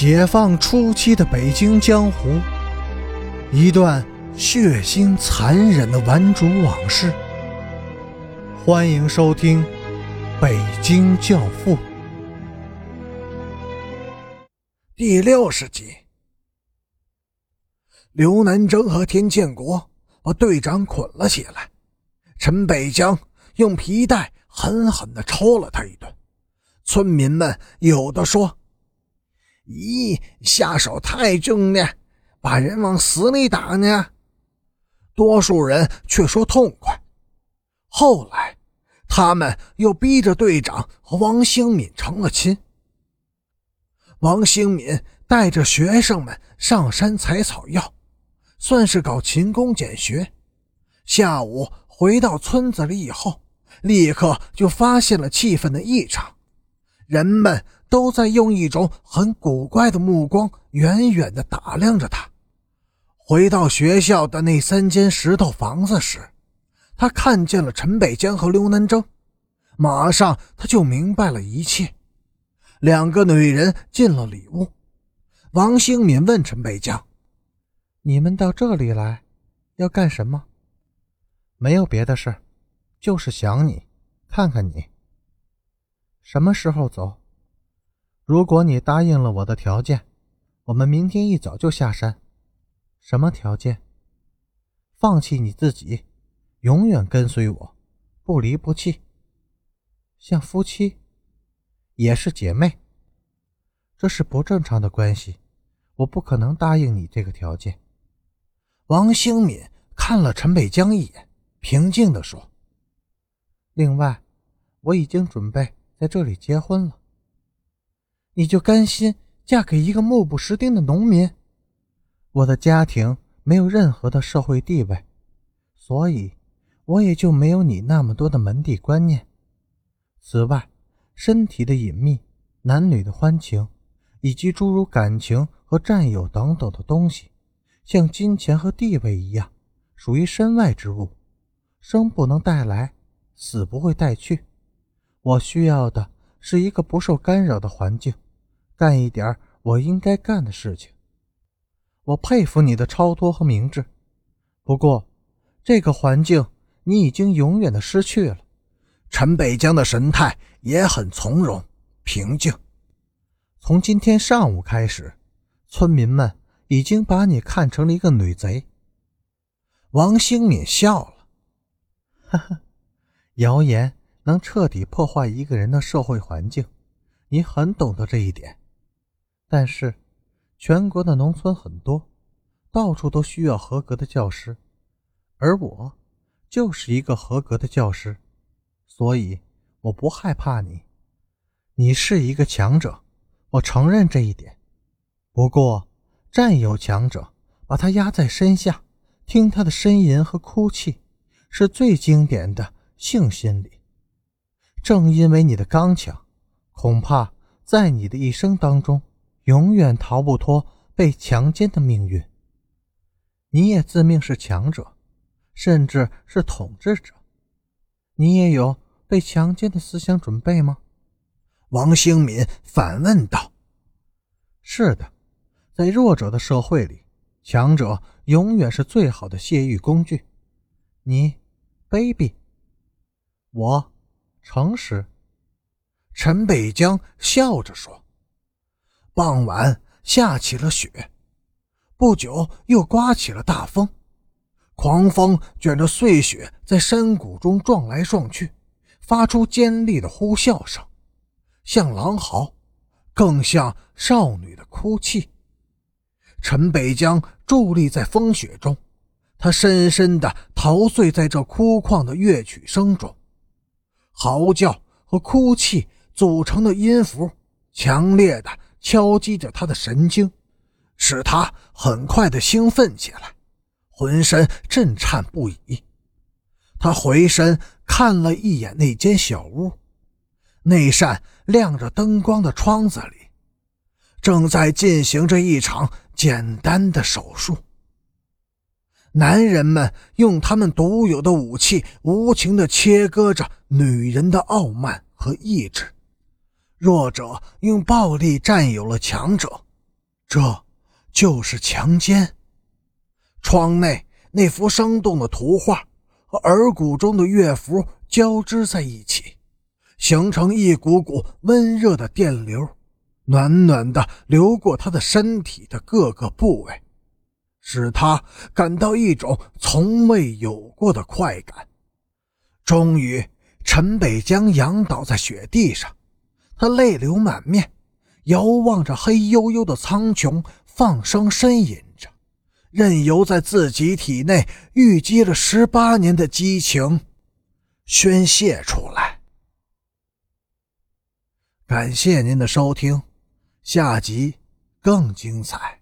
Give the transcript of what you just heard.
解放初期的北京江湖，一段血腥残忍的顽主往事。欢迎收听《北京教父》第六十集。刘南征和田建国把队长捆了起来，陈北江用皮带狠狠地抽了他一顿。村民们有的说。咦，下手太重了，把人往死里打呢。多数人却说痛快。后来，他们又逼着队长和王兴敏成了亲。王兴敏带着学生们上山采草药，算是搞勤工俭学。下午回到村子里以后，立刻就发现了气氛的异常，人们。都在用一种很古怪的目光远远地打量着他。回到学校的那三间石头房子时，他看见了陈北江和刘南征，马上他就明白了一切。两个女人进了里屋，王兴敏问陈北江：“你们到这里来，要干什么？”“没有别的事，就是想你，看看你。什么时候走？”如果你答应了我的条件，我们明天一早就下山。什么条件？放弃你自己，永远跟随我，不离不弃，像夫妻，也是姐妹。这是不正常的关系，我不可能答应你这个条件。王兴敏看了陈北江一眼，平静地说：“另外，我已经准备在这里结婚了。”你就甘心嫁给一个目不识丁的农民？我的家庭没有任何的社会地位，所以我也就没有你那么多的门第观念。此外，身体的隐秘、男女的欢情，以及诸如感情和占有等等的东西，像金钱和地位一样，属于身外之物，生不能带来，死不会带去。我需要的。是一个不受干扰的环境，干一点我应该干的事情。我佩服你的超脱和明智，不过，这个环境你已经永远的失去了。陈北江的神态也很从容平静。从今天上午开始，村民们已经把你看成了一个女贼。王兴敏笑了，哈哈，谣言。能彻底破坏一个人的社会环境，你很懂得这一点。但是，全国的农村很多，到处都需要合格的教师，而我就是一个合格的教师，所以我不害怕你。你是一个强者，我承认这一点。不过，占有强者，把他压在身下，听他的呻吟和哭泣，是最经典的性心理。正因为你的刚强，恐怕在你的一生当中，永远逃不脱被强奸的命运。你也自命是强者，甚至是统治者，你也有被强奸的思想准备吗？王兴敏反问道。是的，在弱者的社会里，强者永远是最好的泄欲工具。你卑鄙，我。诚实，陈北江笑着说：“傍晚下起了雪，不久又刮起了大风，狂风卷着碎雪在山谷中撞来撞去，发出尖利的呼啸声，像狼嚎，更像少女的哭泣。”陈北江伫立在风雪中，他深深地陶醉在这枯旷的乐曲声中。嚎叫和哭泣组成的音符，强烈的敲击着他的神经，使他很快的兴奋起来，浑身震颤不已。他回身看了一眼那间小屋，那扇亮着灯光的窗子里，正在进行着一场简单的手术。男人们用他们独有的武器，无情地切割着女人的傲慢和意志。弱者用暴力占有了强者，这就是强奸。窗内那幅生动的图画和耳骨中的乐符交织在一起，形成一股股温热的电流，暖暖的流过他的身体的各个部位，使他感到一种从未有过的快感。终于，陈北江仰倒在雪地上，他泪流满面，遥望着黑黝黝的苍穹，放声呻吟着，任由在自己体内郁积了十八年的激情宣泄出来。感谢您的收听，下集更精彩。